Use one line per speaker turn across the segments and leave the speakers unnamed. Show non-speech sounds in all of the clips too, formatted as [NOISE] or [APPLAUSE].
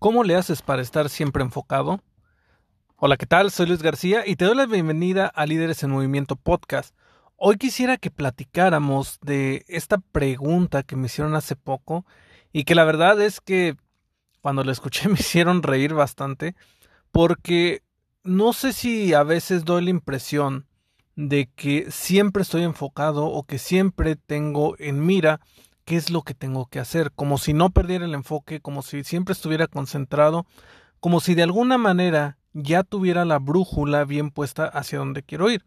¿Cómo le haces para estar siempre enfocado? Hola, ¿qué tal? Soy Luis García y te doy la bienvenida a Líderes en Movimiento Podcast. Hoy quisiera que platicáramos de esta pregunta que me hicieron hace poco y que la verdad es que cuando la escuché [LAUGHS] me hicieron reír bastante porque no sé si a veces doy la impresión de que siempre estoy enfocado o que siempre tengo en mira qué es lo que tengo que hacer, como si no perdiera el enfoque, como si siempre estuviera concentrado, como si de alguna manera ya tuviera la brújula bien puesta hacia donde quiero ir.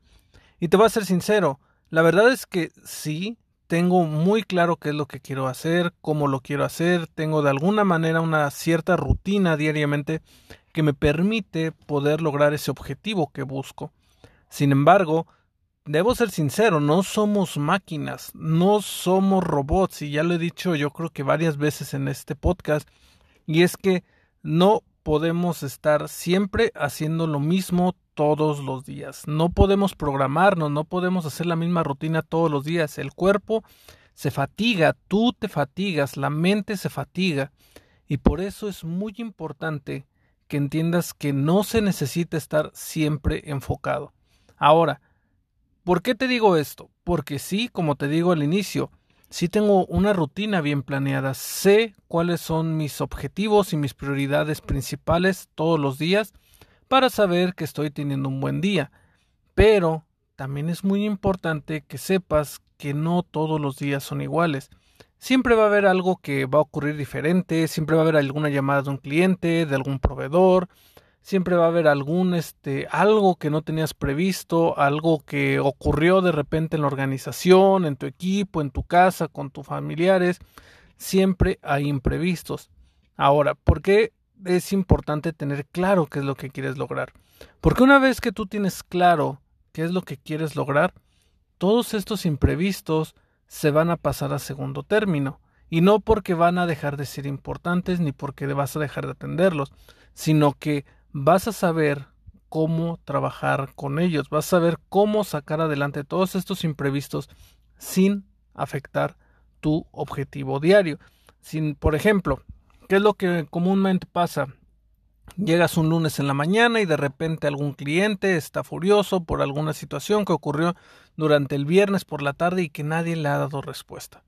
Y te voy a ser sincero, la verdad es que sí, tengo muy claro qué es lo que quiero hacer, cómo lo quiero hacer, tengo de alguna manera una cierta rutina diariamente que me permite poder lograr ese objetivo que busco. Sin embargo, debo ser sincero, no somos máquinas, no somos robots, y ya lo he dicho yo creo que varias veces en este podcast, y es que no podemos estar siempre haciendo lo mismo todos los días. No podemos programarnos, no podemos hacer la misma rutina todos los días. El cuerpo se fatiga, tú te fatigas, la mente se fatiga. Y por eso es muy importante que entiendas que no se necesita estar siempre enfocado. Ahora, ¿por qué te digo esto? Porque sí, como te digo al inicio, sí tengo una rutina bien planeada, sé cuáles son mis objetivos y mis prioridades principales todos los días para saber que estoy teniendo un buen día. Pero también es muy importante que sepas que no todos los días son iguales. Siempre va a haber algo que va a ocurrir diferente, siempre va a haber alguna llamada de un cliente, de algún proveedor, siempre va a haber algún este algo que no tenías previsto, algo que ocurrió de repente en la organización, en tu equipo, en tu casa, con tus familiares, siempre hay imprevistos. Ahora, ¿por qué es importante tener claro qué es lo que quieres lograr. Porque una vez que tú tienes claro qué es lo que quieres lograr, todos estos imprevistos se van a pasar a segundo término. Y no porque van a dejar de ser importantes ni porque vas a dejar de atenderlos, sino que vas a saber cómo trabajar con ellos, vas a saber cómo sacar adelante todos estos imprevistos sin afectar tu objetivo diario. Sin, por ejemplo, ¿Qué es lo que comúnmente pasa? Llegas un lunes en la mañana y de repente algún cliente está furioso por alguna situación que ocurrió durante el viernes por la tarde y que nadie le ha dado respuesta.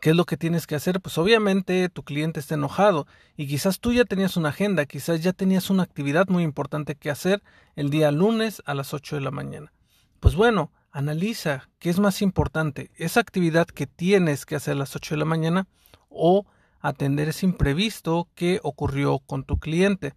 ¿Qué es lo que tienes que hacer? Pues obviamente tu cliente está enojado y quizás tú ya tenías una agenda, quizás ya tenías una actividad muy importante que hacer el día lunes a las 8 de la mañana. Pues bueno, analiza qué es más importante, esa actividad que tienes que hacer a las 8 de la mañana o atender ese imprevisto que ocurrió con tu cliente.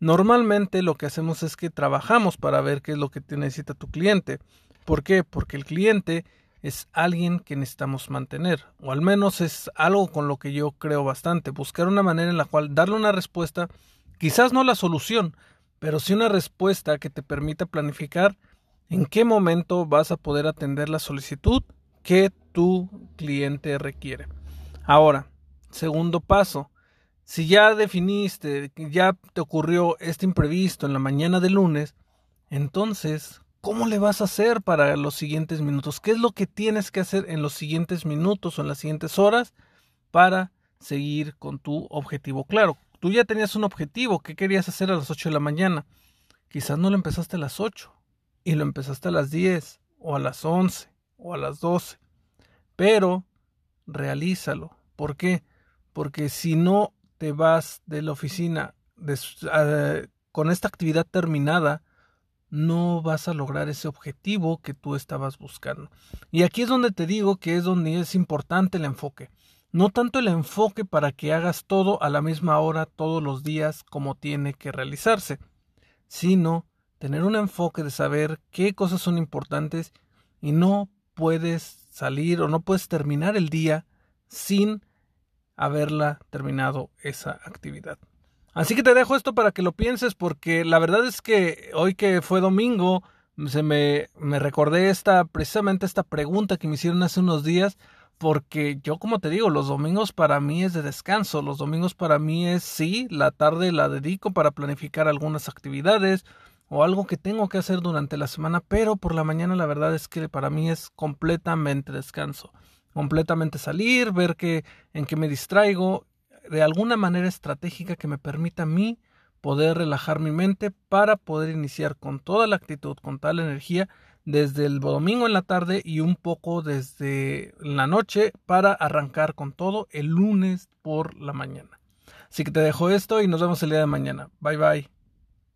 Normalmente lo que hacemos es que trabajamos para ver qué es lo que necesita tu cliente. ¿Por qué? Porque el cliente es alguien que necesitamos mantener, o al menos es algo con lo que yo creo bastante, buscar una manera en la cual darle una respuesta, quizás no la solución, pero sí una respuesta que te permita planificar en qué momento vas a poder atender la solicitud que tu cliente requiere. Ahora, Segundo paso, si ya definiste, ya te ocurrió este imprevisto en la mañana de lunes, entonces, ¿cómo le vas a hacer para los siguientes minutos? ¿Qué es lo que tienes que hacer en los siguientes minutos o en las siguientes horas para seguir con tu objetivo? Claro, tú ya tenías un objetivo, ¿qué querías hacer a las 8 de la mañana? Quizás no lo empezaste a las 8 y lo empezaste a las 10 o a las 11 o a las 12, pero realízalo. ¿Por qué? porque si no te vas de la oficina con esta actividad terminada, no vas a lograr ese objetivo que tú estabas buscando. Y aquí es donde te digo que es donde es importante el enfoque. No tanto el enfoque para que hagas todo a la misma hora todos los días como tiene que realizarse, sino tener un enfoque de saber qué cosas son importantes y no puedes salir o no puedes terminar el día sin haberla terminado esa actividad. Así que te dejo esto para que lo pienses porque la verdad es que hoy que fue domingo se me, me recordé esta precisamente esta pregunta que me hicieron hace unos días porque yo como te digo, los domingos para mí es de descanso, los domingos para mí es sí, la tarde la dedico para planificar algunas actividades o algo que tengo que hacer durante la semana, pero por la mañana la verdad es que para mí es completamente descanso, completamente salir, ver que en qué me distraigo de alguna manera estratégica que me permita a mí poder relajar mi mente para poder iniciar con toda la actitud, con tal energía desde el domingo en la tarde y un poco desde la noche para arrancar con todo el lunes por la mañana. Así que te dejo esto y nos vemos el día de mañana. Bye bye.